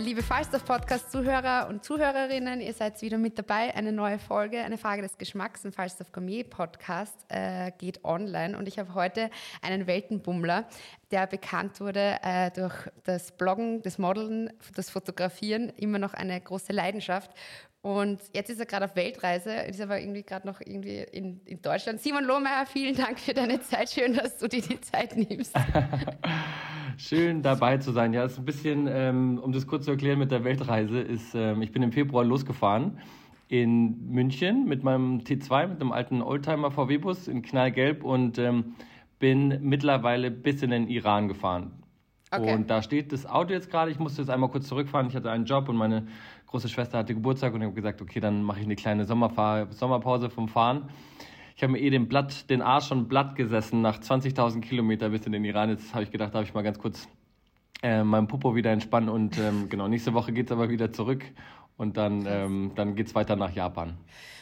Liebe Falstaff Podcast Zuhörer und Zuhörerinnen, ihr seid wieder mit dabei. Eine neue Folge, eine Frage des Geschmacks im Falstaff Gourmet Podcast äh, geht online und ich habe heute einen Weltenbummler, der bekannt wurde äh, durch das Bloggen, das Modeln, das Fotografieren, immer noch eine große Leidenschaft. Und jetzt ist er gerade auf Weltreise, ist aber irgendwie gerade noch irgendwie in, in Deutschland. Simon Lohmeier, vielen Dank für deine Zeit. Schön, dass du dir die Zeit nimmst. Schön dabei zu sein. Ja, es ist ein bisschen, ähm, um das kurz zu erklären mit der Weltreise, ist, ähm, ich bin im Februar losgefahren in München mit meinem T2, mit einem alten Oldtimer VW-Bus in Knallgelb und ähm, bin mittlerweile bis in den Iran gefahren. Okay. Und da steht das Auto jetzt gerade. Ich musste jetzt einmal kurz zurückfahren. Ich hatte einen Job und meine große Schwester hatte Geburtstag und ich habe gesagt, okay, dann mache ich eine kleine Sommerfahr Sommerpause vom Fahren. Ich habe mir eh den, Blatt, den Arsch schon blatt gesessen nach 20.000 Kilometern bis in den Iran. Jetzt habe ich gedacht, darf ich mal ganz kurz äh, meinen Popo wieder entspannen und ähm, genau, nächste Woche geht es aber wieder zurück und dann, ähm, dann geht es weiter nach Japan.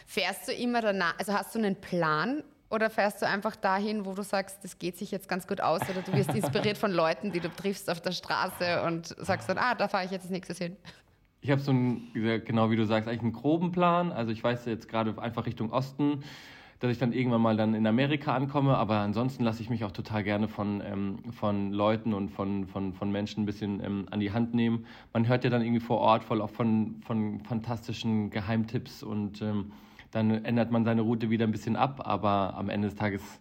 Fährst du immer danach, also hast du einen Plan oder fährst du einfach dahin, wo du sagst, das geht sich jetzt ganz gut aus oder du wirst inspiriert von Leuten, die du triffst auf der Straße und sagst dann, ah, da fahre ich jetzt als nächstes hin? Ich habe so einen, genau wie du sagst, eigentlich einen groben Plan. Also ich weiß jetzt gerade einfach Richtung Osten dass ich dann irgendwann mal dann in Amerika ankomme. Aber ansonsten lasse ich mich auch total gerne von, ähm, von Leuten und von, von, von Menschen ein bisschen ähm, an die Hand nehmen. Man hört ja dann irgendwie vor Ort voll auch von, von fantastischen Geheimtipps und ähm, dann ändert man seine Route wieder ein bisschen ab. Aber am Ende des Tages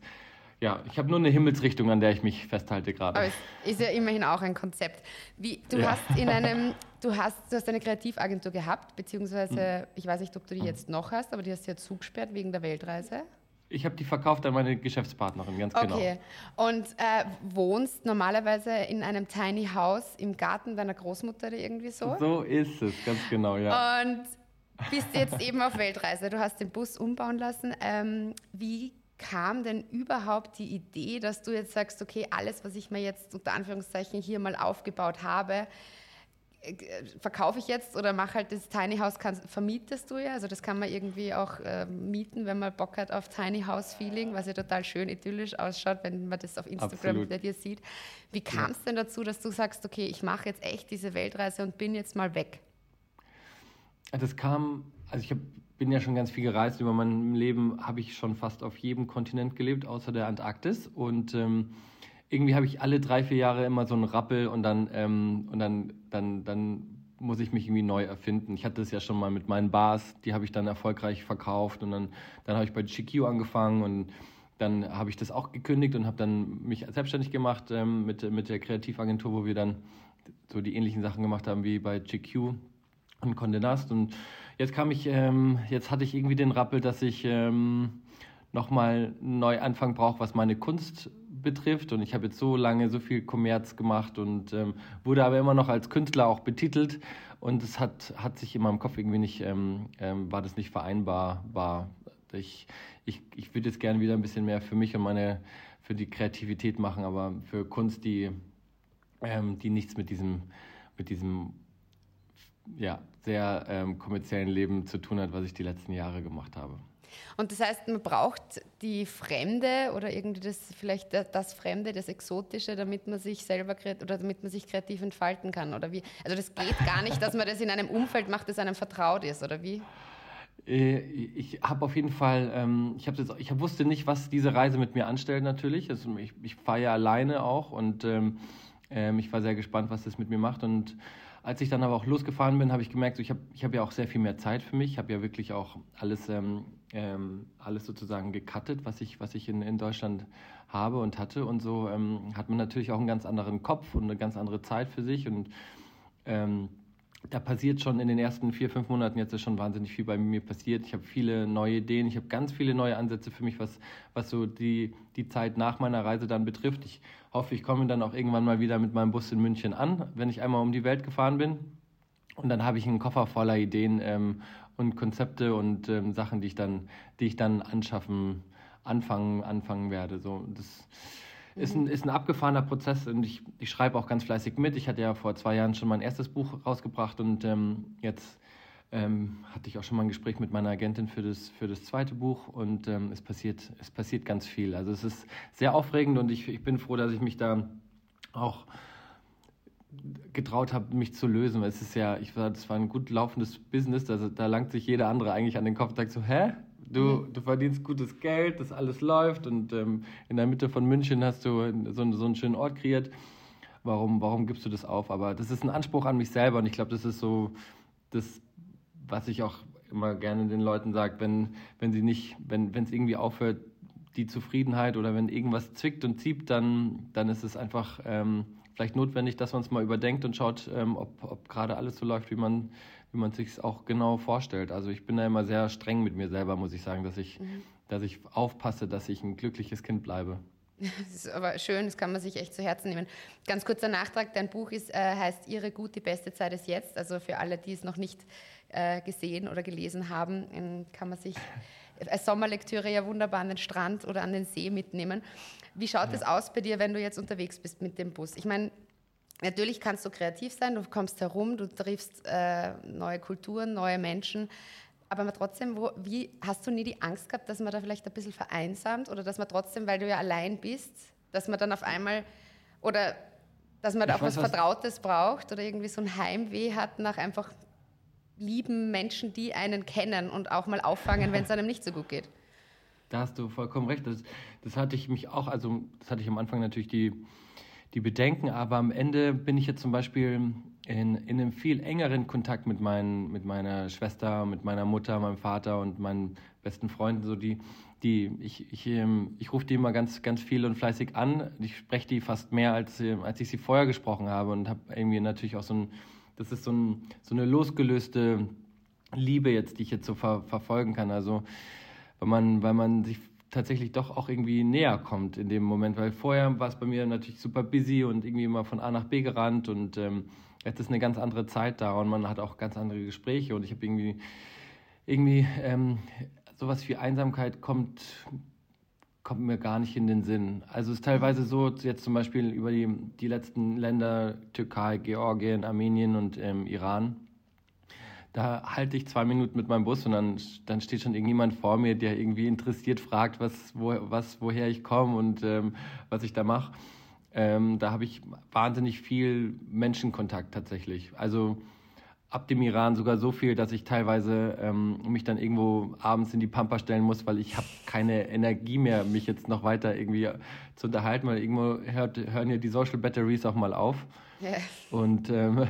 ja, ich habe nur eine Himmelsrichtung, an der ich mich festhalte gerade. Aber es ist ja immerhin auch ein Konzept. Wie, du, ja. hast in einem, du, hast, du hast eine Kreativagentur gehabt, beziehungsweise, hm. ich weiß nicht, ob du die jetzt noch hast, aber die hast du ja zugesperrt wegen der Weltreise. Ich habe die verkauft an meine Geschäftspartnerin, ganz genau. Okay. Und äh, wohnst normalerweise in einem Tiny House im Garten deiner Großmutter oder irgendwie so? So ist es, ganz genau, ja. Und bist jetzt eben auf Weltreise. Du hast den Bus umbauen lassen. Ähm, wie kam denn überhaupt die Idee, dass du jetzt sagst, okay, alles, was ich mir jetzt unter Anführungszeichen hier mal aufgebaut habe, äh, verkaufe ich jetzt oder mache halt das Tiny House, kann, vermietest du ja, also das kann man irgendwie auch äh, mieten, wenn man Bock hat auf Tiny House Feeling, was ja total schön idyllisch ausschaut, wenn man das auf Instagram bei dir sieht. Wie kam es ja. denn dazu, dass du sagst, okay, ich mache jetzt echt diese Weltreise und bin jetzt mal weg? Das kam, also ich habe bin ja schon ganz viel gereist. Über mein Leben habe ich schon fast auf jedem Kontinent gelebt, außer der Antarktis. Und ähm, irgendwie habe ich alle drei, vier Jahre immer so einen Rappel und dann, ähm, und dann, dann, dann muss ich mich irgendwie neu erfinden. Ich hatte es ja schon mal mit meinen Bars, die habe ich dann erfolgreich verkauft und dann, dann habe ich bei GQ angefangen und dann habe ich das auch gekündigt und habe dann mich selbstständig gemacht ähm, mit, mit der Kreativagentur, wo wir dann so die ähnlichen Sachen gemacht haben wie bei GQ und Condé Nast und Jetzt kam ich, ähm, jetzt hatte ich irgendwie den Rappel, dass ich ähm, nochmal einen Neuanfang brauche, was meine Kunst betrifft. Und ich habe jetzt so lange so viel Kommerz gemacht und ähm, wurde aber immer noch als Künstler auch betitelt. Und es hat, hat sich in meinem Kopf irgendwie nicht, ähm, ähm, war das nicht vereinbar. War. Ich, ich, ich würde jetzt gerne wieder ein bisschen mehr für mich und meine, für die Kreativität machen, aber für Kunst, die, ähm, die nichts mit diesem, mit diesem ja, sehr ähm, kommerziellen Leben zu tun hat, was ich die letzten Jahre gemacht habe. Und das heißt, man braucht die Fremde oder irgendwie das vielleicht das Fremde, das Exotische, damit man sich selber oder damit man sich kreativ entfalten kann oder wie? Also das geht gar nicht, dass man das in einem Umfeld macht, das einem vertraut ist oder wie? Äh, ich habe auf jeden Fall, ähm, ich, jetzt, ich wusste nicht, was diese Reise mit mir anstellt natürlich. Also ich, ich fahre ja alleine auch und ähm, ähm, ich war sehr gespannt, was das mit mir macht und als ich dann aber auch losgefahren bin, habe ich gemerkt, so ich habe ich hab ja auch sehr viel mehr Zeit für mich. Ich habe ja wirklich auch alles, ähm, ähm, alles sozusagen gecuttet, was ich, was ich in, in Deutschland habe und hatte. Und so ähm, hat man natürlich auch einen ganz anderen Kopf und eine ganz andere Zeit für sich. Und ähm, da passiert schon in den ersten vier, fünf Monaten jetzt ist schon wahnsinnig viel bei mir passiert. Ich habe viele neue Ideen, ich habe ganz viele neue Ansätze für mich, was, was so die, die Zeit nach meiner Reise dann betrifft. Ich hoffe, ich komme dann auch irgendwann mal wieder mit meinem Bus in München an, wenn ich einmal um die Welt gefahren bin. Und dann habe ich einen Koffer voller Ideen ähm, und Konzepte und ähm, Sachen, die ich dann, die ich dann anschaffen, anfangen, anfangen werde. So, das, ist ein, ist ein abgefahrener Prozess und ich, ich schreibe auch ganz fleißig mit. Ich hatte ja vor zwei Jahren schon mein erstes Buch rausgebracht und ähm, jetzt ähm, hatte ich auch schon mal ein Gespräch mit meiner Agentin für das, für das zweite Buch und ähm, es, passiert, es passiert ganz viel. Also es ist sehr aufregend und ich, ich bin froh, dass ich mich da auch getraut habe, mich zu lösen. Es ist ja, ich war, das war ein gut laufendes Business, also da langt sich jeder andere eigentlich an den Kopf und sagt so, hä? Du, du verdienst gutes Geld, das alles läuft und ähm, in der Mitte von München hast du so, so einen schönen Ort kreiert. Warum, warum gibst du das auf? Aber das ist ein Anspruch an mich selber und ich glaube, das ist so das, was ich auch immer gerne den Leuten sage, wenn, wenn sie nicht, wenn es irgendwie aufhört, die Zufriedenheit oder wenn irgendwas zwickt und zieht, dann, dann ist es einfach ähm, vielleicht notwendig, dass man es mal überdenkt und schaut, ähm, ob, ob gerade alles so läuft, wie man, wie man sich auch genau vorstellt. Also ich bin da immer sehr streng mit mir selber, muss ich sagen, dass ich, mhm. dass ich aufpasse, dass ich ein glückliches Kind bleibe. Das ist aber schön, das kann man sich echt zu Herzen nehmen. Ganz kurzer Nachtrag, dein Buch ist, äh, heißt Ihre gut, die beste Zeit ist jetzt. Also für alle, die es noch nicht äh, gesehen oder gelesen haben, kann man sich als Sommerlektüre ja wunderbar an den Strand oder an den See mitnehmen. Wie schaut es ja. aus bei dir, wenn du jetzt unterwegs bist mit dem Bus? Ich meine, Natürlich kannst du kreativ sein, du kommst herum, du triffst äh, neue Kulturen, neue Menschen. Aber trotzdem, wo, wie, hast du nie die Angst gehabt, dass man da vielleicht ein bisschen vereinsamt oder dass man trotzdem, weil du ja allein bist, dass man dann auf einmal oder dass man da auch weiß, was Vertrautes braucht oder irgendwie so ein Heimweh hat nach einfach lieben Menschen, die einen kennen und auch mal auffangen, wenn es einem nicht so gut geht. Da hast du vollkommen recht. Das, das hatte ich mich auch, also das hatte ich am Anfang natürlich die die Bedenken, aber am Ende bin ich jetzt zum Beispiel in, in einem viel engeren Kontakt mit, mein, mit meiner Schwester, mit meiner Mutter, meinem Vater und meinen besten Freunden, so die, die ich, ich, ähm, ich rufe die immer ganz, ganz viel und fleißig an. Ich spreche die fast mehr, als, als ich sie vorher gesprochen habe und habe irgendwie natürlich auch so ein, das ist so, ein, so eine losgelöste Liebe jetzt, die ich jetzt so ver, verfolgen kann. Also, weil man, weil man sich tatsächlich doch auch irgendwie näher kommt in dem Moment, weil vorher war es bei mir natürlich super busy und irgendwie immer von A nach B gerannt und ähm, jetzt ist eine ganz andere Zeit da und man hat auch ganz andere Gespräche und ich habe irgendwie irgendwie ähm, sowas wie Einsamkeit kommt kommt mir gar nicht in den Sinn. Also es ist teilweise so, jetzt zum Beispiel über die, die letzten Länder, Türkei, Georgien, Armenien und ähm, Iran, da halte ich zwei Minuten mit meinem Bus und dann, dann steht schon irgendjemand vor mir, der irgendwie interessiert fragt, was, wo, was, woher ich komme und ähm, was ich da mache. Ähm, da habe ich wahnsinnig viel Menschenkontakt tatsächlich. Also ab dem Iran sogar so viel, dass ich teilweise ähm, mich dann irgendwo abends in die Pampa stellen muss, weil ich habe keine Energie mehr, mich jetzt noch weiter irgendwie zu unterhalten, weil irgendwo hört, hören ja die Social Batteries auch mal auf. Yeah. Und ähm,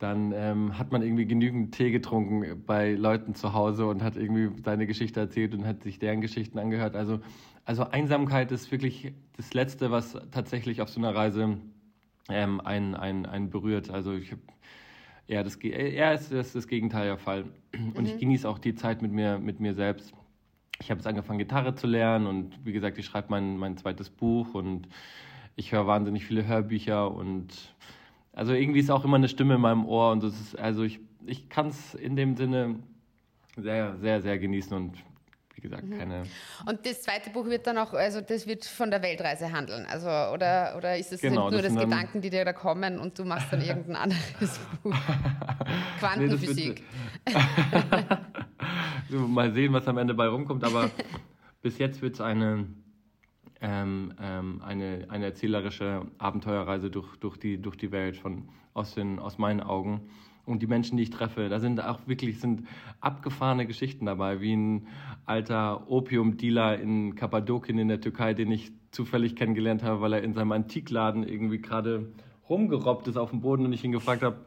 dann ähm, hat man irgendwie genügend Tee getrunken bei Leuten zu Hause und hat irgendwie seine Geschichte erzählt und hat sich deren Geschichten angehört. Also, also Einsamkeit ist wirklich das Letzte, was tatsächlich auf so einer Reise ähm, einen, einen, einen berührt. Also ich habe eher das, eher ist das, das Gegenteil der Fall. Und mhm. ich genieße auch die Zeit mit mir, mit mir selbst. Ich habe jetzt angefangen, Gitarre zu lernen und wie gesagt, ich schreibe mein, mein zweites Buch und ich höre wahnsinnig viele Hörbücher und also irgendwie ist auch immer eine Stimme in meinem Ohr und das ist, also ich, ich kann es in dem Sinne sehr, sehr, sehr genießen und wie gesagt, mhm. keine. Und das zweite Buch wird dann auch, also das wird von der Weltreise handeln, also oder, oder ist es genau, nur das, das Gedanken, die dir da kommen und du machst dann irgendein anderes Buch? Quantenphysik. Nee, mal sehen, was am Ende bei rumkommt, aber bis jetzt wird es eine ähm, ähm, eine, eine erzählerische Abenteuerreise durch, durch, die, durch die Welt von, aus, den, aus meinen Augen. Und die Menschen, die ich treffe, da sind auch wirklich sind abgefahrene Geschichten dabei, wie ein alter Opiumdealer in Kappadokien in der Türkei, den ich zufällig kennengelernt habe, weil er in seinem Antikladen irgendwie gerade rumgerobbt ist auf dem Boden und ich ihn gefragt habe,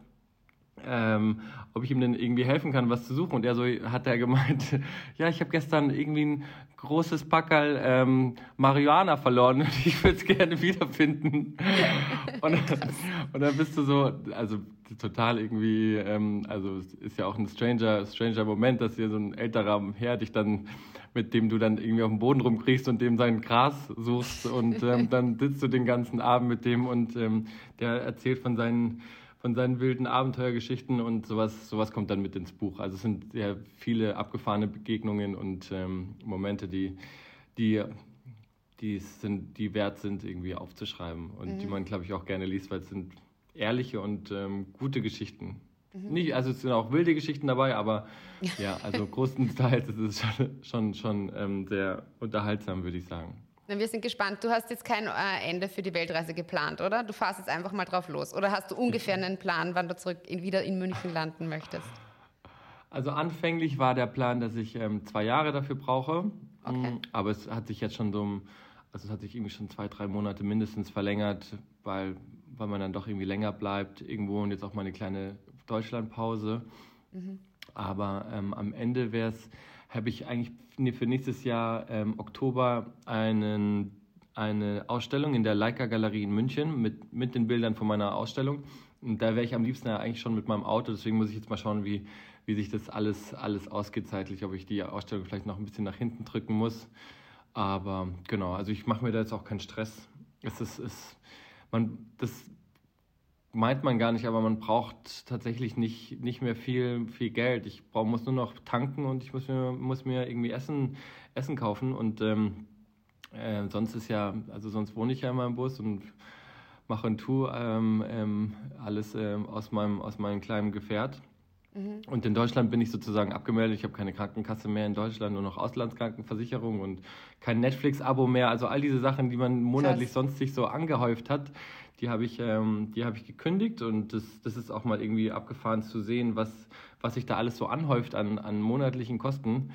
ähm, ob ich ihm denn irgendwie helfen kann, was zu suchen. Und er so hat er gemeint, ja, ich habe gestern irgendwie ein großes Packerl ähm, Marihuana verloren und ich würde es gerne wiederfinden. und, und dann bist du so, also total irgendwie, ähm, also es ist ja auch ein stranger, stranger Moment, dass hier so ein älterer Herr dich dann mit dem du dann irgendwie auf dem Boden rumkriegst und dem sein Gras suchst und ähm, dann sitzt du den ganzen Abend mit dem und ähm, der erzählt von seinen von seinen wilden Abenteuergeschichten und sowas, sowas kommt dann mit ins Buch. Also es sind sehr viele abgefahrene Begegnungen und ähm, Momente, die, die, die, sind, die wert sind, irgendwie aufzuschreiben und mhm. die man, glaube ich, auch gerne liest, weil es sind ehrliche und ähm, gute Geschichten. Mhm. Nicht, also es sind auch wilde Geschichten dabei, aber ja, also größtenteils ist es schon, schon, schon ähm, sehr unterhaltsam, würde ich sagen. Wir sind gespannt. Du hast jetzt kein äh, Ende für die Weltreise geplant, oder? Du fährst jetzt einfach mal drauf los. Oder hast du ungefähr einen Plan, wann du zurück in, wieder in München landen möchtest? Also anfänglich war der Plan, dass ich ähm, zwei Jahre dafür brauche. Okay. Mm, aber es hat sich jetzt schon so, also es hat sich irgendwie schon zwei, drei Monate mindestens verlängert, weil, weil man dann doch irgendwie länger bleibt irgendwo und jetzt auch mal eine kleine Deutschlandpause. Mhm. Aber ähm, am Ende wäre habe ich eigentlich für nächstes Jahr ähm, Oktober einen, eine Ausstellung in der Leica Galerie in München mit, mit den Bildern von meiner Ausstellung. Und da wäre ich am liebsten eigentlich schon mit meinem Auto, deswegen muss ich jetzt mal schauen, wie, wie sich das alles, alles ausgeht zeitlich, ob ich die Ausstellung vielleicht noch ein bisschen nach hinten drücken muss. Aber genau, also ich mache mir da jetzt auch keinen Stress. Es ist, es, man, das, meint man gar nicht, aber man braucht tatsächlich nicht, nicht mehr viel, viel Geld. Ich brauch, muss nur noch tanken und ich muss mir, muss mir irgendwie Essen, Essen kaufen. Und ähm, äh, sonst ist ja, also sonst wohne ich ja immer im Bus und mache und tue ähm, ähm, alles ähm, aus, meinem, aus meinem kleinen Gefährt. Mhm. Und in Deutschland bin ich sozusagen abgemeldet. Ich habe keine Krankenkasse mehr in Deutschland, nur noch Auslandskrankenversicherung und kein Netflix-Abo mehr. Also all diese Sachen, die man monatlich Krass. sonst sich so angehäuft hat, die habe ich, ähm, die ich gekündigt und das, das ist auch mal irgendwie abgefahren zu sehen, was, was sich da alles so anhäuft an, an monatlichen Kosten.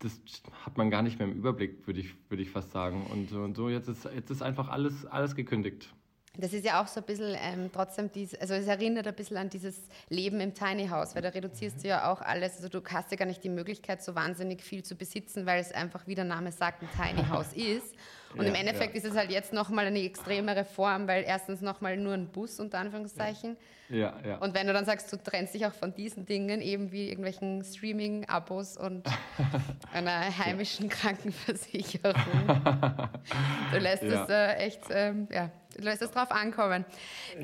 Das hat man gar nicht mehr im Überblick, würde ich, würd ich fast sagen. Und, und so, jetzt ist, jetzt ist einfach alles, alles gekündigt. Das ist ja auch so ein bisschen ähm, trotzdem, dies, also es erinnert ein bisschen an dieses Leben im Tiny House, weil da reduzierst du ja auch alles. Also du hast ja gar nicht die Möglichkeit, so wahnsinnig viel zu besitzen, weil es einfach, wie der Name sagt, ein Tiny House ist. Und ja, im Endeffekt ja. ist es halt jetzt nochmal eine extremere Form, weil erstens nochmal nur ein Bus, unter Anführungszeichen. Ja, ja. Und wenn du dann sagst, du trennst dich auch von diesen Dingen, eben wie irgendwelchen Streaming-Abos und einer heimischen Krankenversicherung, du lässt es äh, echt, ähm, ja, du lässt es drauf ankommen.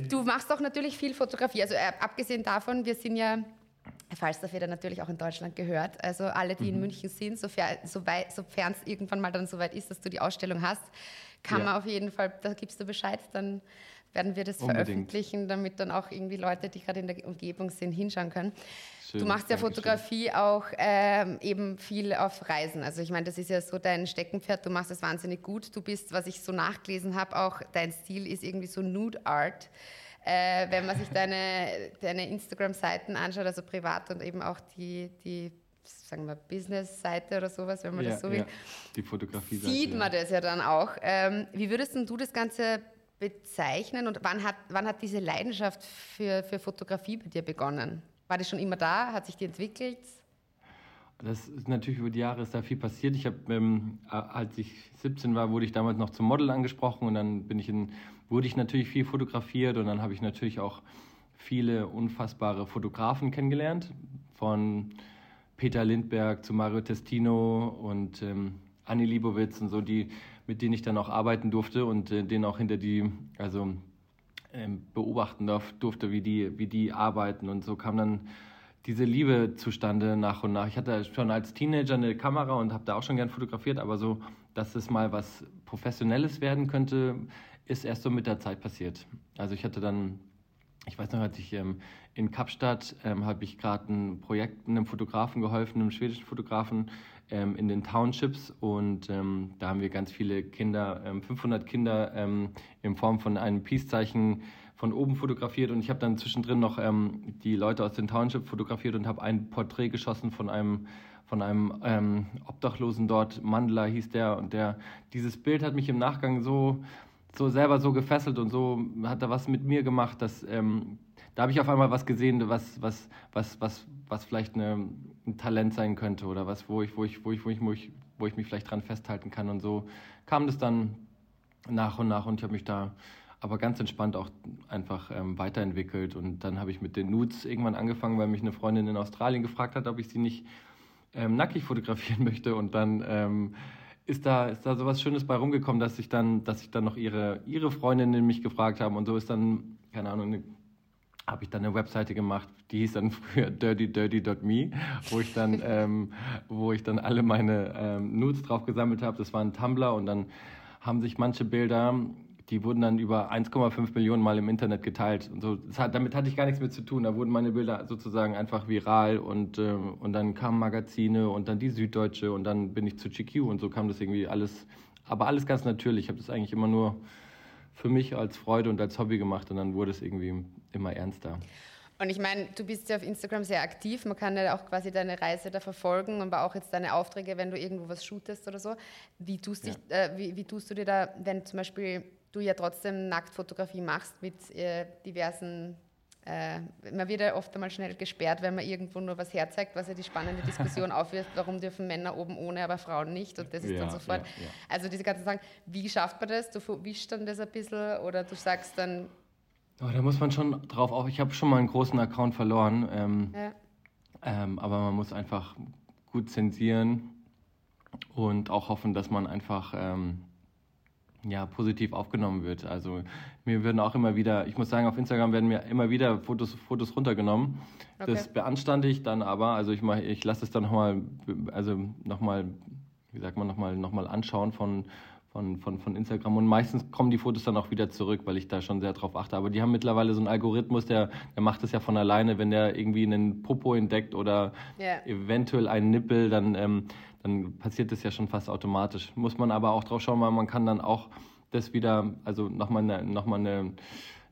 Du machst doch natürlich viel Fotografie. Also äh, abgesehen davon, wir sind ja Falstaff wird natürlich auch in Deutschland gehört. Also alle, die mhm. in München sind, sofern es irgendwann mal dann soweit ist, dass du die Ausstellung hast, kann ja. man auf jeden Fall, da gibst du Bescheid, dann werden wir das Unbedingt. veröffentlichen, damit dann auch irgendwie Leute, die gerade in der Umgebung sind, hinschauen können. Schön, du machst ja Fotografie schön. auch ähm, eben viel auf Reisen. Also ich meine, das ist ja so dein Steckenpferd, du machst es wahnsinnig gut. Du bist, was ich so nachgelesen habe, auch dein Stil ist irgendwie so Nude Art. Äh, wenn man sich deine, deine Instagram-Seiten anschaut, also privat und eben auch die, die sagen wir, Business-Seite oder sowas, wenn man ja, das so will, ja. die Fotografie sieht man das ja dann auch. Ähm, wie würdest du das Ganze bezeichnen und wann hat, wann hat diese Leidenschaft für, für Fotografie bei dir begonnen? War das schon immer da? Hat sich die entwickelt? Das ist natürlich über die Jahre ist da viel passiert. Ich habe, ähm, als ich 17 war, wurde ich damals noch zum Model angesprochen und dann bin ich in wurde ich natürlich viel fotografiert und dann habe ich natürlich auch viele unfassbare Fotografen kennengelernt, von Peter Lindberg zu Mario Testino und ähm, Anni Libowitz und so, die, mit denen ich dann auch arbeiten durfte und äh, denen auch hinter die, also ähm, beobachten darf, durfte, wie die, wie die arbeiten. Und so kam dann diese Liebe zustande nach und nach. Ich hatte schon als Teenager eine Kamera und habe da auch schon gern fotografiert, aber so, dass es mal was Professionelles werden könnte, ist erst so mit der Zeit passiert. Also ich hatte dann, ich weiß noch, als ich ähm, in Kapstadt ähm, habe ich gerade ein Projekt einem Fotografen geholfen, einem schwedischen Fotografen ähm, in den Townships. Und ähm, da haben wir ganz viele Kinder, 500 ähm, Kinder ähm, in Form von einem Peace-Zeichen von oben fotografiert. Und ich habe dann zwischendrin noch die Leute aus den Townships fotografiert und habe ein Porträt geschossen von einem von einem Obdachlosen dort, Mandler hieß der, und der, dieses Bild hat mich im Nachgang so so selber so gefesselt und so hat er was mit mir gemacht, dass ähm, da habe ich auf einmal was gesehen, was, was, was, was, was vielleicht eine, ein Talent sein könnte oder was, wo ich, wo ich, wo ich, wo ich, wo ich, wo ich mich vielleicht dran festhalten kann. Und so kam das dann nach und nach und ich habe mich da aber ganz entspannt auch einfach ähm, weiterentwickelt. Und dann habe ich mit den Nudes irgendwann angefangen, weil mich eine Freundin in Australien gefragt hat, ob ich sie nicht ähm, nackig fotografieren möchte. Und dann ähm, ist da, ist da sowas Schönes bei rumgekommen, dass ich dann, dass dann noch ihre, ihre Freundinnen mich gefragt haben. Und so ist dann, keine Ahnung, habe ich dann eine Webseite gemacht, die hieß dann früher dirtydirty.me, wo ich dann, ähm, wo ich dann alle meine ähm, Nudes drauf gesammelt habe. Das war ein Tumblr und dann haben sich manche Bilder die wurden dann über 1,5 Millionen Mal im Internet geteilt. Und so, hat, damit hatte ich gar nichts mehr zu tun. Da wurden meine Bilder sozusagen einfach viral und, äh, und dann kamen Magazine und dann die Süddeutsche und dann bin ich zu GQ und so kam das irgendwie alles, aber alles ganz natürlich. Ich habe das eigentlich immer nur für mich als Freude und als Hobby gemacht und dann wurde es irgendwie immer ernster. Und ich meine, du bist ja auf Instagram sehr aktiv. Man kann ja auch quasi deine Reise da verfolgen, aber auch jetzt deine Aufträge, wenn du irgendwo was shootest oder so. Wie tust, dich, ja. äh, wie, wie tust du dir da, wenn zum Beispiel du ja trotzdem Nacktfotografie machst mit äh, diversen äh, man wird ja oft einmal schnell gesperrt, wenn man irgendwo nur was herzeigt, was ja die spannende Diskussion aufwirft, warum dürfen Männer oben ohne, aber Frauen nicht und das ist ja, dann sofort. Ja, ja. Also diese ganzen Sachen, wie schafft man das? Du wischst dann das ein bisschen oder du sagst dann... Oh, da muss man schon drauf auf. Ich habe schon mal einen großen Account verloren, ähm, ähm, aber man muss einfach gut zensieren und auch hoffen, dass man einfach... Ähm, ja, positiv aufgenommen wird. Also mir werden auch immer wieder, ich muss sagen, auf Instagram werden mir immer wieder Fotos, Fotos runtergenommen. Okay. Das beanstande ich dann aber, also ich, ich lasse es dann nochmal, also nochmal, wie sagt man, nochmal noch mal anschauen von, von, von, von Instagram und meistens kommen die Fotos dann auch wieder zurück, weil ich da schon sehr drauf achte. Aber die haben mittlerweile so einen Algorithmus, der, der macht es ja von alleine, wenn der irgendwie einen Popo entdeckt oder yeah. eventuell einen Nippel, dann ähm, dann passiert das ja schon fast automatisch. Muss man aber auch drauf schauen, weil man kann dann auch das wieder, also nochmal eine, noch eine,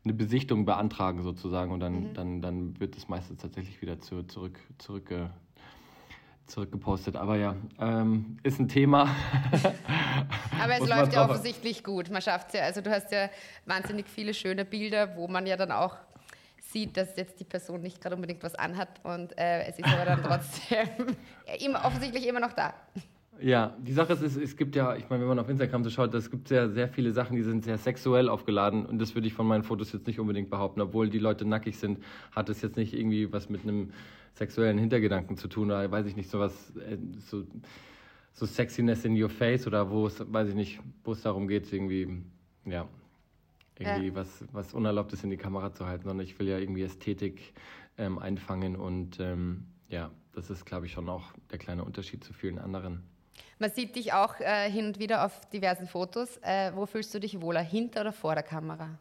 eine Besichtigung beantragen sozusagen und dann, mhm. dann, dann wird das meistens tatsächlich wieder zu, zurück, zurück, zurückgepostet. Aber ja, ähm, ist ein Thema. Aber es läuft ja offensichtlich gut. Man schafft es ja, also du hast ja wahnsinnig viele schöne Bilder, wo man ja dann auch sieht, dass jetzt die Person nicht gerade unbedingt was anhat und äh, es ist aber dann trotzdem immer, offensichtlich immer noch da. Ja, die Sache ist, es, gibt ja, ich meine, wenn man auf Instagram so schaut, es gibt sehr, sehr viele Sachen, die sind sehr sexuell aufgeladen und das würde ich von meinen Fotos jetzt nicht unbedingt behaupten. Obwohl die Leute nackig sind, hat es jetzt nicht irgendwie was mit einem sexuellen Hintergedanken zu tun oder weiß ich nicht, sowas, äh, so, so Sexiness in your face oder wo es, weiß ich nicht, wo es darum geht, irgendwie, ja, irgendwie ja. was, was Unerlaubtes in die Kamera zu halten, sondern ich will ja irgendwie Ästhetik ähm, einfangen und ähm, ja, das ist, glaube ich, schon auch der kleine Unterschied zu vielen anderen. Man sieht dich auch äh, hin und wieder auf diversen Fotos. Äh, wo fühlst du dich wohler, hinter oder vor der Kamera?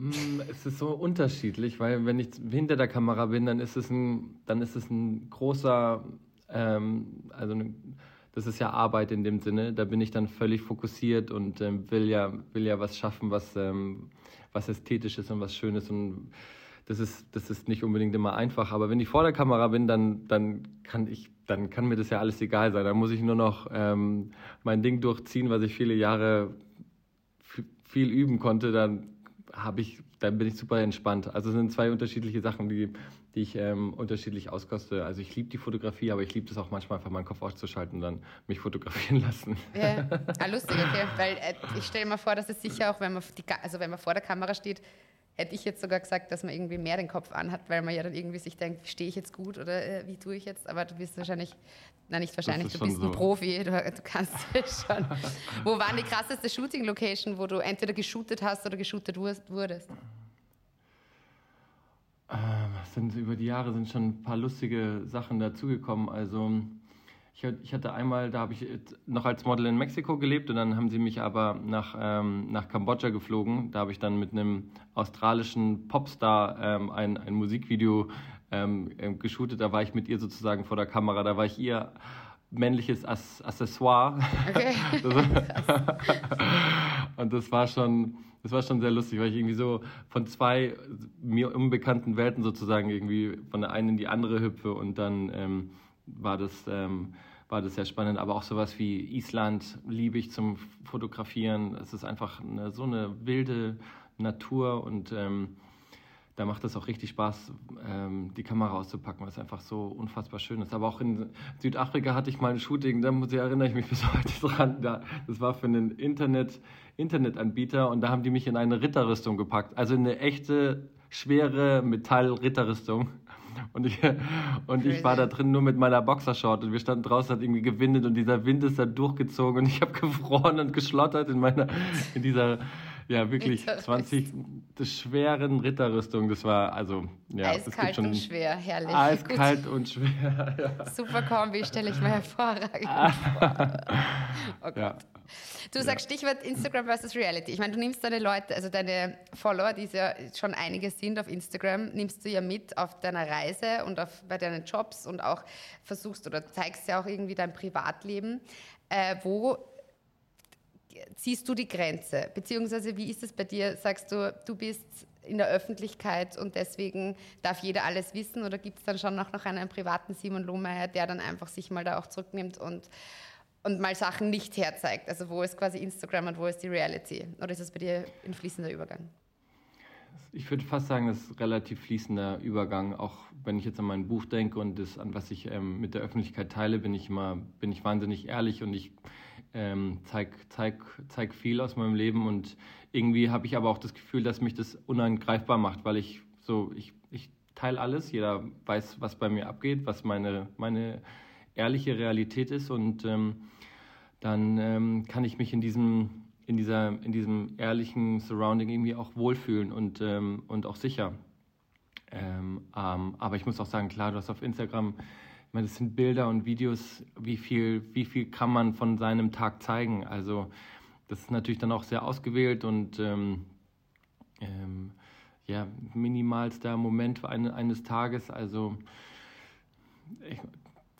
Mm, es ist so unterschiedlich, weil wenn ich hinter der Kamera bin, dann ist es ein, dann ist es ein großer, ähm, also eine, das ist ja Arbeit in dem Sinne. Da bin ich dann völlig fokussiert und ähm, will, ja, will ja was schaffen, was, ähm, was ästhetisch ist und was Schönes. Und das ist, das ist nicht unbedingt immer einfach. Aber wenn ich vor der Kamera bin, dann, dann, kann, ich, dann kann mir das ja alles egal sein. Dann muss ich nur noch ähm, mein Ding durchziehen, was ich viele Jahre viel üben konnte. Dann habe ich, dann bin ich super entspannt. Also es sind zwei unterschiedliche Sachen, die die ich ähm, unterschiedlich auskoste. Also ich liebe die Fotografie, aber ich liebe es auch manchmal einfach meinen Kopf auszuschalten und dann mich fotografieren lassen. Ja, ah, lustig, okay. Weil äh, ich stelle mir vor, dass es sicher auch, wenn man, die, also wenn man vor der Kamera steht, hätte ich jetzt sogar gesagt, dass man irgendwie mehr den Kopf anhat, weil man ja dann irgendwie sich denkt, stehe ich jetzt gut oder äh, wie tue ich jetzt? Aber du bist wahrscheinlich, na nicht wahrscheinlich, du bist so. ein Profi, du, du kannst schon. wo war die krasseste Shooting-Location, wo du entweder geshootet hast oder geshootet wurdest? Äh, sind, über die Jahre sind schon ein paar lustige Sachen dazugekommen. Also ich, hatte einmal, da habe ich noch als Model in Mexiko gelebt und dann haben sie mich aber nach, ähm, nach Kambodscha geflogen. Da habe ich dann mit einem australischen Popstar ähm, ein, ein Musikvideo ähm, ähm geshootet. Da war ich mit ihr sozusagen vor der Kamera. Da war ich ihr männliches Accessoire. Okay. und das war schon das war schon sehr lustig, weil ich irgendwie so von zwei mir unbekannten Welten sozusagen irgendwie von der einen in die andere hüpfe und dann ähm, war das ähm, war das sehr spannend. Aber auch sowas wie Island liebe ich zum Fotografieren. Es ist einfach eine, so eine wilde Natur und ähm, da macht es auch richtig Spaß, ähm, die Kamera auszupacken, weil es einfach so unfassbar schön ist. Aber auch in Südafrika hatte ich mal ein Shooting, da muss ich, erinnere ich mich bis heute dran. Da, das war für einen Internet, Internetanbieter und da haben die mich in eine Ritterrüstung gepackt. Also eine echte, schwere Metall-Ritterrüstung. Und ich, und ich war da drin nur mit meiner Boxershort und wir standen draußen, hat irgendwie gewindet und dieser Wind ist da durchgezogen und ich habe gefroren und geschlottert in meiner, in dieser ja, wirklich 20 schweren Ritterrüstung. Das war also ja, eiskalt schon und schwer, herrlich. Eiskalt Gut. und schwer. Ja. Super Kombi, stelle ich mir hervorragend vor. Oh. Ja. Du sagst Stichwort Instagram versus Reality. Ich meine, du nimmst deine Leute, also deine Follower, die ja schon einige sind auf Instagram, nimmst du ja mit auf deiner Reise und auf, bei deinen Jobs und auch versuchst oder zeigst ja auch irgendwie dein Privatleben. Äh, wo ziehst du die Grenze? Beziehungsweise wie ist es bei dir? Sagst du, du bist in der Öffentlichkeit und deswegen darf jeder alles wissen? Oder gibt es dann schon noch, einen privaten Simon Lohmeier, der dann einfach sich mal da auch zurücknimmt und, und mal Sachen nicht herzeigt? Also wo ist quasi Instagram und wo ist die Reality? Oder ist es bei dir ein fließender Übergang? Ich würde fast sagen, das ist ein relativ fließender Übergang. Auch wenn ich jetzt an mein Buch denke und das, an was ich ähm, mit der Öffentlichkeit teile, bin ich immer, bin ich wahnsinnig ehrlich und ich ähm, zeig, zeig, zeig viel aus meinem Leben und irgendwie habe ich aber auch das Gefühl, dass mich das unangreifbar macht, weil ich so, ich, ich teile alles, jeder weiß, was bei mir abgeht, was meine, meine ehrliche Realität ist und ähm, dann ähm, kann ich mich in diesem, in, dieser, in diesem ehrlichen Surrounding irgendwie auch wohlfühlen und, ähm, und auch sicher. Ähm, ähm, aber ich muss auch sagen, klar, du hast auf Instagram ich meine, das sind Bilder und Videos, wie viel, wie viel kann man von seinem Tag zeigen? Also das ist natürlich dann auch sehr ausgewählt und ähm, ähm, ja, minimalster Moment eine, eines Tages. Also ich,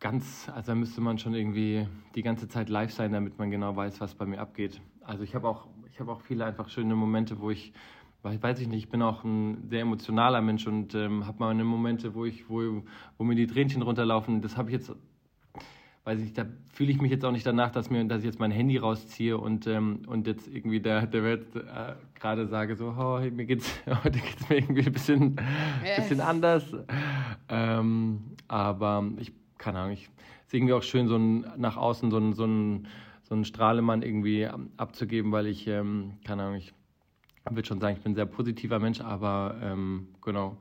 ganz, also da müsste man schon irgendwie die ganze Zeit live sein, damit man genau weiß, was bei mir abgeht. Also ich habe auch, ich habe auch viele einfach schöne Momente, wo ich weiß ich nicht, ich bin auch ein sehr emotionaler Mensch und ähm, habe meine Momente, wo ich, wo, wo mir die Tränchen runterlaufen. Das habe ich jetzt, weiß ich, da fühle ich mich jetzt auch nicht danach, dass mir, dass ich jetzt mein Handy rausziehe und und jetzt irgendwie der der Welt äh, gerade sage so, oh, mir geht's heute geht's mir irgendwie ein bisschen, yes. bisschen anders. Ähm, aber ich keine Ahnung, ich ist irgendwie auch schön, so ein, nach außen so ein, so ein, so ein Strahlemann irgendwie abzugeben, weil ich, ähm, keine Ahnung, ich würde schon sagen, ich bin ein sehr positiver Mensch, aber ähm, genau,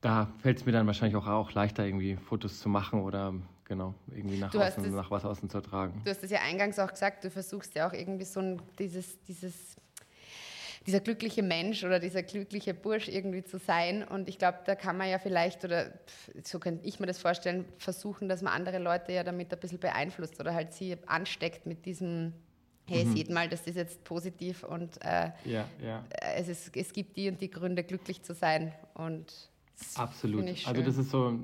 da fällt es mir dann wahrscheinlich auch, auch leichter, irgendwie Fotos zu machen oder genau, irgendwie nach, außen, das, nach was außen zu tragen. Du hast es ja eingangs auch gesagt, du versuchst ja auch irgendwie so ein, dieses, dieses, dieser glückliche Mensch oder dieser glückliche Bursch irgendwie zu sein. Und ich glaube, da kann man ja vielleicht, oder so könnte ich mir das vorstellen, versuchen, dass man andere Leute ja damit ein bisschen beeinflusst oder halt sie ansteckt mit diesem hey, mhm. sieht mal, das ist jetzt positiv und äh, ja, ja. Es, ist, es gibt die und die Gründe, glücklich zu sein. Und Absolut. Also das ist so,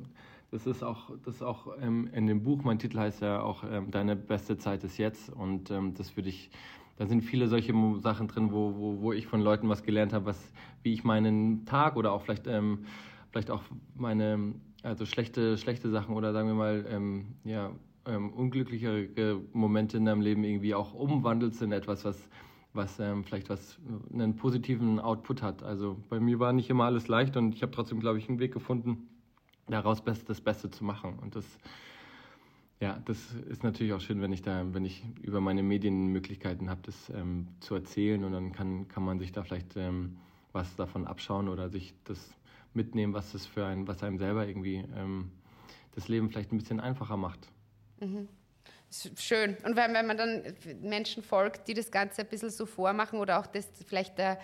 das ist auch, das ist auch ähm, in dem Buch, mein Titel heißt ja auch ähm, Deine beste Zeit ist jetzt. Und ähm, das würde ich, da sind viele solche Sachen drin, wo, wo, wo ich von Leuten was gelernt habe, was, wie ich meinen Tag oder auch vielleicht, ähm, vielleicht auch meine, also schlechte, schlechte Sachen oder sagen wir mal, ähm, ja, ähm, unglücklichere Momente in deinem Leben irgendwie auch umwandelst in etwas, was, was ähm, vielleicht was einen positiven Output hat. Also bei mir war nicht immer alles leicht und ich habe trotzdem, glaube ich, einen Weg gefunden, daraus das Beste zu machen. Und das, ja, das ist natürlich auch schön, wenn ich da, wenn ich über meine Medienmöglichkeiten habe, das ähm, zu erzählen und dann kann, kann man sich da vielleicht ähm, was davon abschauen oder sich das mitnehmen, was das für ein, was einem selber irgendwie ähm, das Leben vielleicht ein bisschen einfacher macht. Mhm. Schön. Und wenn, wenn man dann Menschen folgt, die das Ganze ein bisschen so vormachen oder auch das vielleicht der,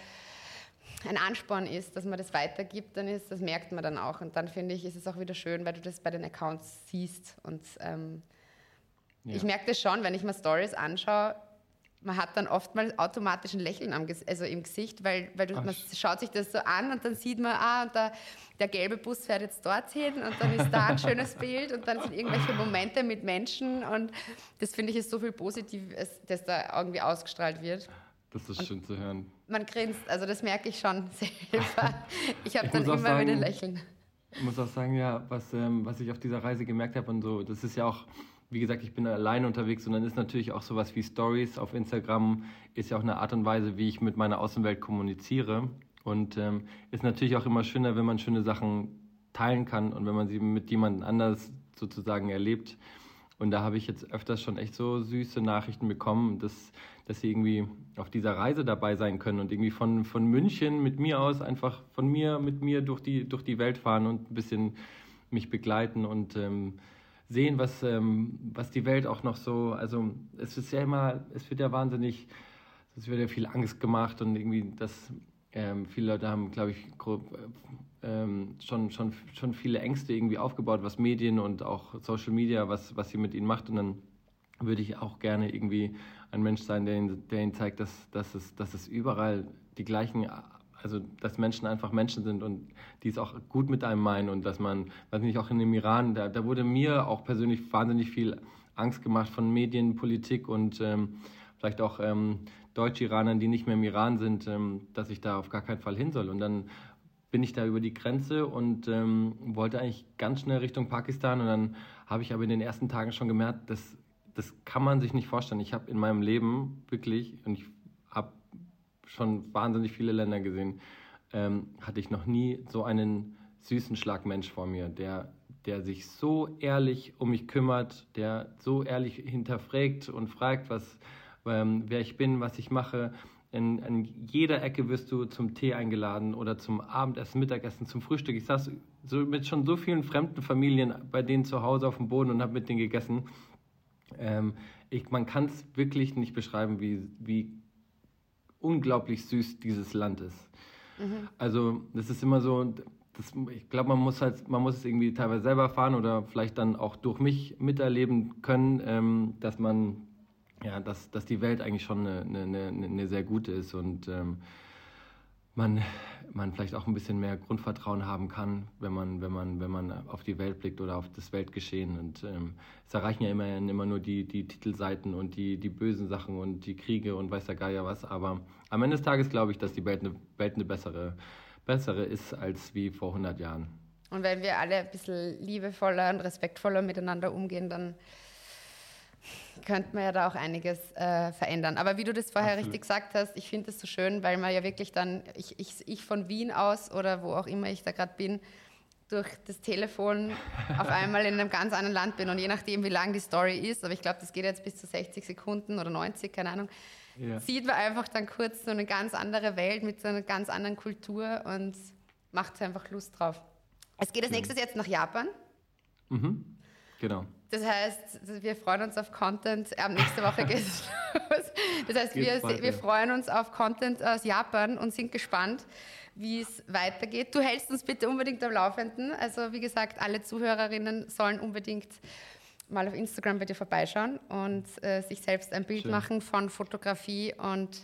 ein Ansporn ist, dass man das weitergibt, dann ist, das merkt man dann auch. Und dann finde ich, ist es auch wieder schön, weil du das bei den Accounts siehst. Und ähm, ja. ich merke das schon, wenn ich mir Stories anschaue, man hat dann oftmals automatisch ein Lächeln am, also im Gesicht, weil, weil du, man schaut sich das so an und dann sieht man, ah, und da, der gelbe Bus fährt jetzt dorthin und dann ist da ein schönes Bild und dann sind irgendwelche Momente mit Menschen und das finde ich ist so viel Positives, das da irgendwie ausgestrahlt wird. Das ist und schön zu hören. Man grinst, also das merke ich schon selber. Ich habe dann immer sagen, wieder Lächeln. Ich muss auch sagen, ja, was, ähm, was ich auf dieser Reise gemerkt habe und so, das ist ja auch wie gesagt, ich bin alleine unterwegs und dann ist natürlich auch sowas wie Stories auf Instagram, ist ja auch eine Art und Weise, wie ich mit meiner Außenwelt kommuniziere. Und ähm, ist natürlich auch immer schöner, wenn man schöne Sachen teilen kann und wenn man sie mit jemand anders sozusagen erlebt. Und da habe ich jetzt öfters schon echt so süße Nachrichten bekommen, dass, dass sie irgendwie auf dieser Reise dabei sein können und irgendwie von, von München mit mir aus einfach von mir mit mir durch die, durch die Welt fahren und ein bisschen mich begleiten und ähm, sehen, was, ähm, was die Welt auch noch so, also es ist ja immer, es wird ja wahnsinnig, es wird ja viel Angst gemacht und irgendwie das, ähm, viele Leute haben, glaube ich, grob, ähm, schon, schon, schon viele Ängste irgendwie aufgebaut, was Medien und auch Social Media, was, was sie mit ihnen macht und dann würde ich auch gerne irgendwie ein Mensch sein, der ihnen, der ihnen zeigt, dass, dass, es, dass es überall die gleichen also dass Menschen einfach Menschen sind und die es auch gut mit einem meinen und dass man, weiß nicht, auch in dem Iran, da, da wurde mir auch persönlich wahnsinnig viel Angst gemacht von Medien, Politik und ähm, vielleicht auch ähm, Deutsch-Iranern, die nicht mehr im Iran sind, ähm, dass ich da auf gar keinen Fall hin soll. Und dann bin ich da über die Grenze und ähm, wollte eigentlich ganz schnell Richtung Pakistan und dann habe ich aber in den ersten Tagen schon gemerkt, dass das kann man sich nicht vorstellen. Ich habe in meinem Leben wirklich, und ich habe schon wahnsinnig viele Länder gesehen, ähm, hatte ich noch nie so einen süßen Schlagmensch vor mir, der, der sich so ehrlich um mich kümmert, der so ehrlich hinterfragt und fragt, was, ähm, wer ich bin, was ich mache. In, in, jeder Ecke wirst du zum Tee eingeladen oder zum Abendessen, Mittagessen, zum Frühstück. Ich saß so, mit schon so vielen fremden Familien bei denen zu Hause auf dem Boden und habe mit denen gegessen. Ähm, ich, man kann es wirklich nicht beschreiben, wie, wie unglaublich süß dieses Land ist. Mhm. Also das ist immer so, das, ich glaube, man muss halt, man muss es irgendwie teilweise selber fahren oder vielleicht dann auch durch mich miterleben können, ähm, dass man, ja, dass, dass die Welt eigentlich schon eine, eine, eine sehr gute ist und ähm, man, man vielleicht auch ein bisschen mehr Grundvertrauen haben kann, wenn man, wenn man, wenn man auf die Welt blickt oder auf das Weltgeschehen. Und ähm, es erreichen ja immer, immer nur die, die Titelseiten und die, die bösen Sachen und die Kriege und weiß der Geier was. Aber am Ende des Tages glaube ich, dass die Welt eine, Welt eine bessere, bessere ist als wie vor 100 Jahren. Und wenn wir alle ein bisschen liebevoller und respektvoller miteinander umgehen, dann könnte man ja da auch einiges äh, verändern. Aber wie du das vorher Absolut. richtig gesagt hast, ich finde es so schön, weil man ja wirklich dann, ich, ich, ich von Wien aus oder wo auch immer ich da gerade bin, durch das Telefon auf einmal in einem ganz anderen Land bin und je nachdem, wie lang die Story ist, aber ich glaube, das geht jetzt bis zu 60 Sekunden oder 90, keine Ahnung, ja. sieht man einfach dann kurz so eine ganz andere Welt mit so einer ganz anderen Kultur und macht einfach Lust drauf. Es geht als nächstes jetzt nach Japan. Mhm. Genau. Das heißt, wir freuen uns auf Content. Äh, nächste Woche geht es los. Das heißt, wir, wir freuen uns auf Content aus Japan und sind gespannt, wie es weitergeht. Du hältst uns bitte unbedingt am Laufenden. Also wie gesagt, alle Zuhörerinnen sollen unbedingt mal auf Instagram bei dir vorbeischauen und äh, sich selbst ein Bild Schön. machen von Fotografie und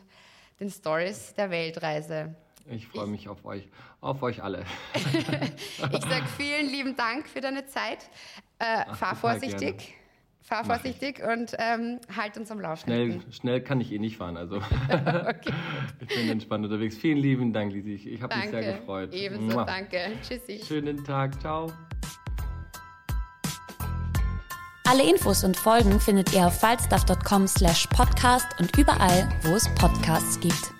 den Stories der Weltreise. Ich freue mich auf euch, auf euch alle. ich sage vielen lieben Dank für deine Zeit. Äh, Ach, fahr vorsichtig. Gerne. Fahr vorsichtig und ähm, halt uns am Laufen. Schnell, schnell kann ich eh nicht fahren, also okay. ich bin entspannt unterwegs. Vielen lieben Dank, Lisi. Ich, ich habe mich sehr gefreut. Ebenso, Mua. danke. Tschüssi. Schönen Tag, ciao. Alle Infos und Folgen findet ihr auf falstaff.com slash podcast und überall, wo es Podcasts gibt.